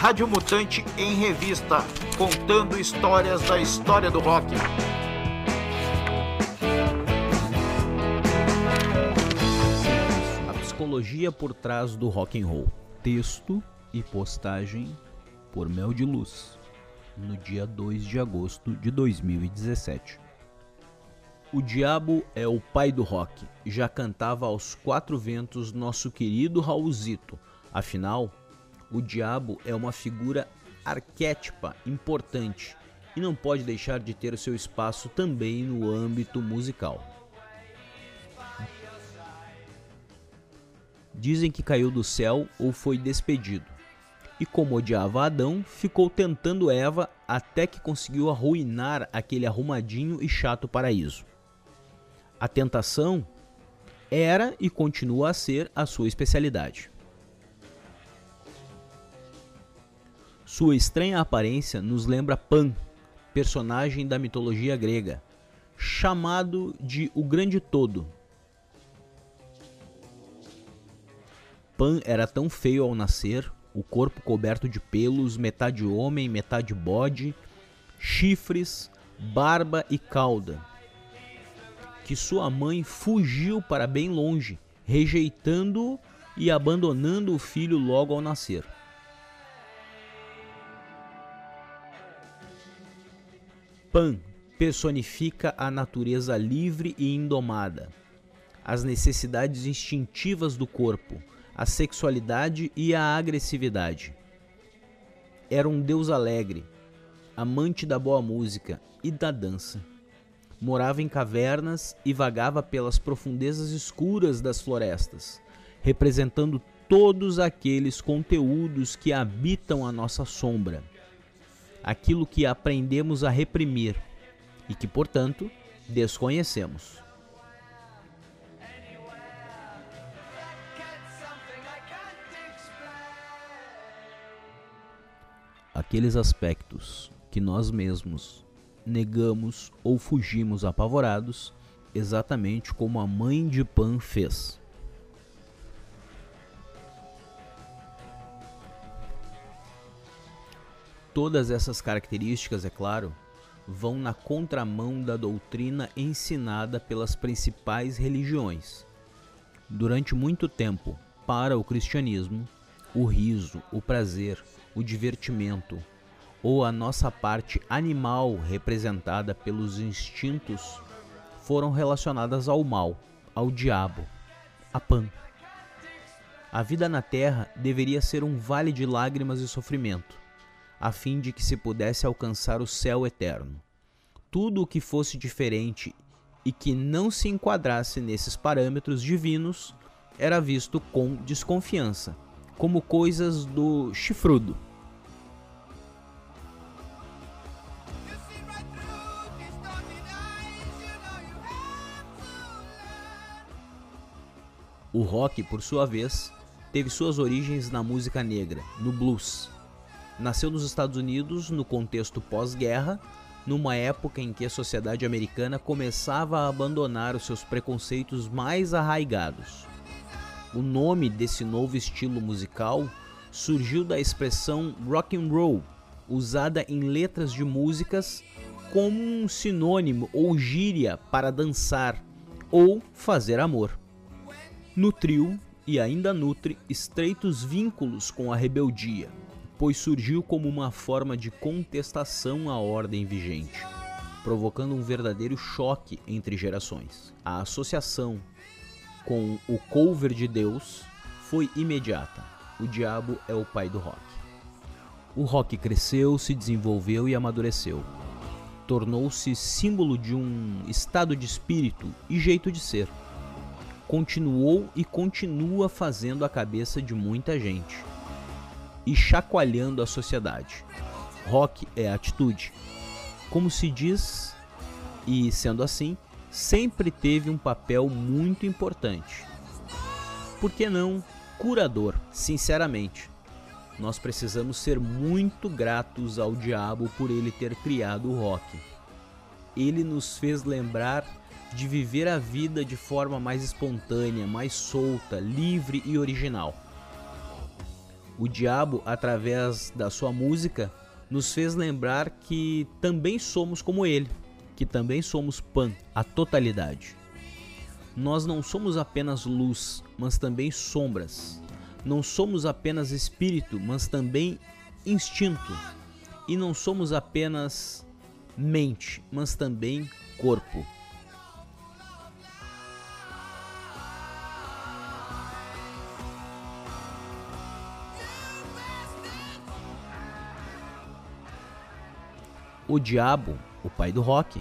Rádio Mutante em Revista, contando histórias da história do rock. A psicologia por trás do rock and roll. Texto e postagem por Mel de Luz, no dia 2 de agosto de 2017. O diabo é o pai do rock, já cantava aos quatro ventos nosso querido Raulzito. Afinal, o diabo é uma figura arquétipa importante e não pode deixar de ter seu espaço também no âmbito musical. Dizem que caiu do céu ou foi despedido. E como odiava Adão, ficou tentando Eva até que conseguiu arruinar aquele arrumadinho e chato paraíso. A tentação era e continua a ser a sua especialidade. Sua estranha aparência nos lembra Pan, personagem da mitologia grega, chamado de o Grande Todo. Pan era tão feio ao nascer, o corpo coberto de pelos, metade homem, metade bode, chifres, barba e cauda, que sua mãe fugiu para bem longe, rejeitando e abandonando o filho logo ao nascer. Pan personifica a natureza livre e indomada, as necessidades instintivas do corpo, a sexualidade e a agressividade. Era um deus alegre, amante da boa música e da dança. Morava em cavernas e vagava pelas profundezas escuras das florestas, representando todos aqueles conteúdos que habitam a nossa sombra, aquilo que aprendemos a reprimir e que, portanto, desconhecemos. Aqueles aspectos que nós mesmos negamos ou fugimos apavorados, exatamente como a mãe de Pan fez. Todas essas características, é claro, vão na contramão da doutrina ensinada pelas principais religiões. Durante muito tempo, para o cristianismo, o riso, o prazer, o divertimento, ou a nossa parte animal representada pelos instintos foram relacionadas ao mal, ao diabo, a Pan. A vida na terra deveria ser um vale de lágrimas e sofrimento, a fim de que se pudesse alcançar o céu eterno. Tudo o que fosse diferente e que não se enquadrasse nesses parâmetros divinos era visto com desconfiança, como coisas do chifrudo O rock, por sua vez, teve suas origens na música negra, no blues. Nasceu nos Estados Unidos no contexto pós-guerra, numa época em que a sociedade americana começava a abandonar os seus preconceitos mais arraigados. O nome desse novo estilo musical surgiu da expressão rock and roll, usada em letras de músicas como um sinônimo ou gíria para dançar ou fazer amor nutriu e ainda nutre estreitos vínculos com a rebeldia, pois surgiu como uma forma de contestação à ordem vigente, provocando um verdadeiro choque entre gerações. A associação com o cover de Deus foi imediata. O diabo é o pai do rock. O rock cresceu, se desenvolveu e amadureceu. Tornou-se símbolo de um estado de espírito e jeito de ser continuou e continua fazendo a cabeça de muita gente e chacoalhando a sociedade. Rock é atitude. Como se diz, e sendo assim, sempre teve um papel muito importante. Por que não curador? Sinceramente, nós precisamos ser muito gratos ao diabo por ele ter criado o rock. Ele nos fez lembrar de viver a vida de forma mais espontânea, mais solta, livre e original. O diabo, através da sua música, nos fez lembrar que também somos como ele, que também somos Pan, a totalidade. Nós não somos apenas luz, mas também sombras. Não somos apenas espírito, mas também instinto. E não somos apenas mente, mas também corpo. O diabo, o pai do rock,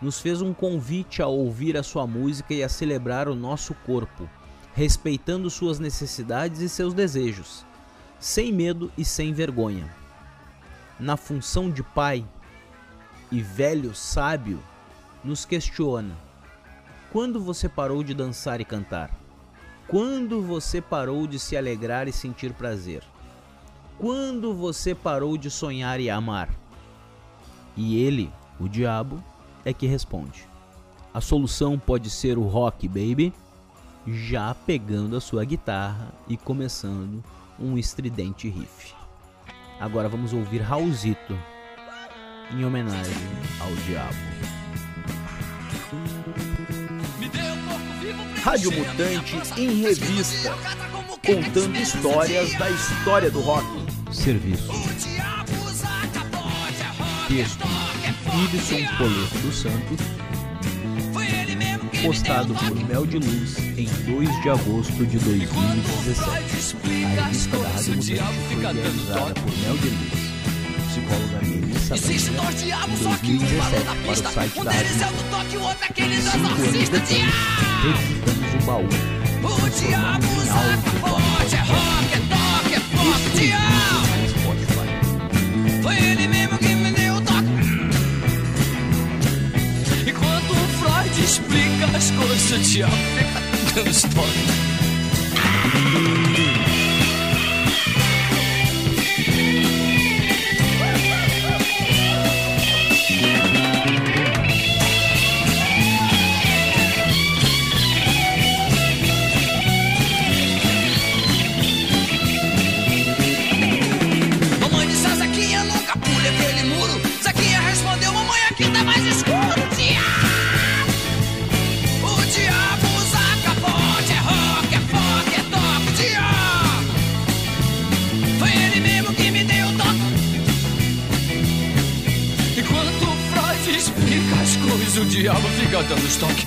nos fez um convite a ouvir a sua música e a celebrar o nosso corpo, respeitando suas necessidades e seus desejos, sem medo e sem vergonha. Na função de pai e velho sábio, nos questiona: quando você parou de dançar e cantar? Quando você parou de se alegrar e sentir prazer? Quando você parou de sonhar e amar? E ele, o diabo, é que responde. A solução pode ser o rock, baby, já pegando a sua guitarra e começando um estridente riff. Agora vamos ouvir Raulzito em homenagem ao diabo. Rádio Mutante em revista, contando histórias da história do rock. Serviço texto Ibson Poleto dos Santos, postado por Mel de Luz em 2 de agosto de 2017. A revista da Rádio Mutante foi realizada por Mel de Luz, psicóloga Melissa Braga, em 2017 para o site da Rádio Mutante. Cinco anos depois, revisitamos o baú, transformando em áudio para o podcast. As coisas, o diabo fica dando história. Mamãe a Zequinha, nunca pule aquele muro. Zequinha respondeu, mamãe, aqui tá mais escuro. O diabo fica dando estoque.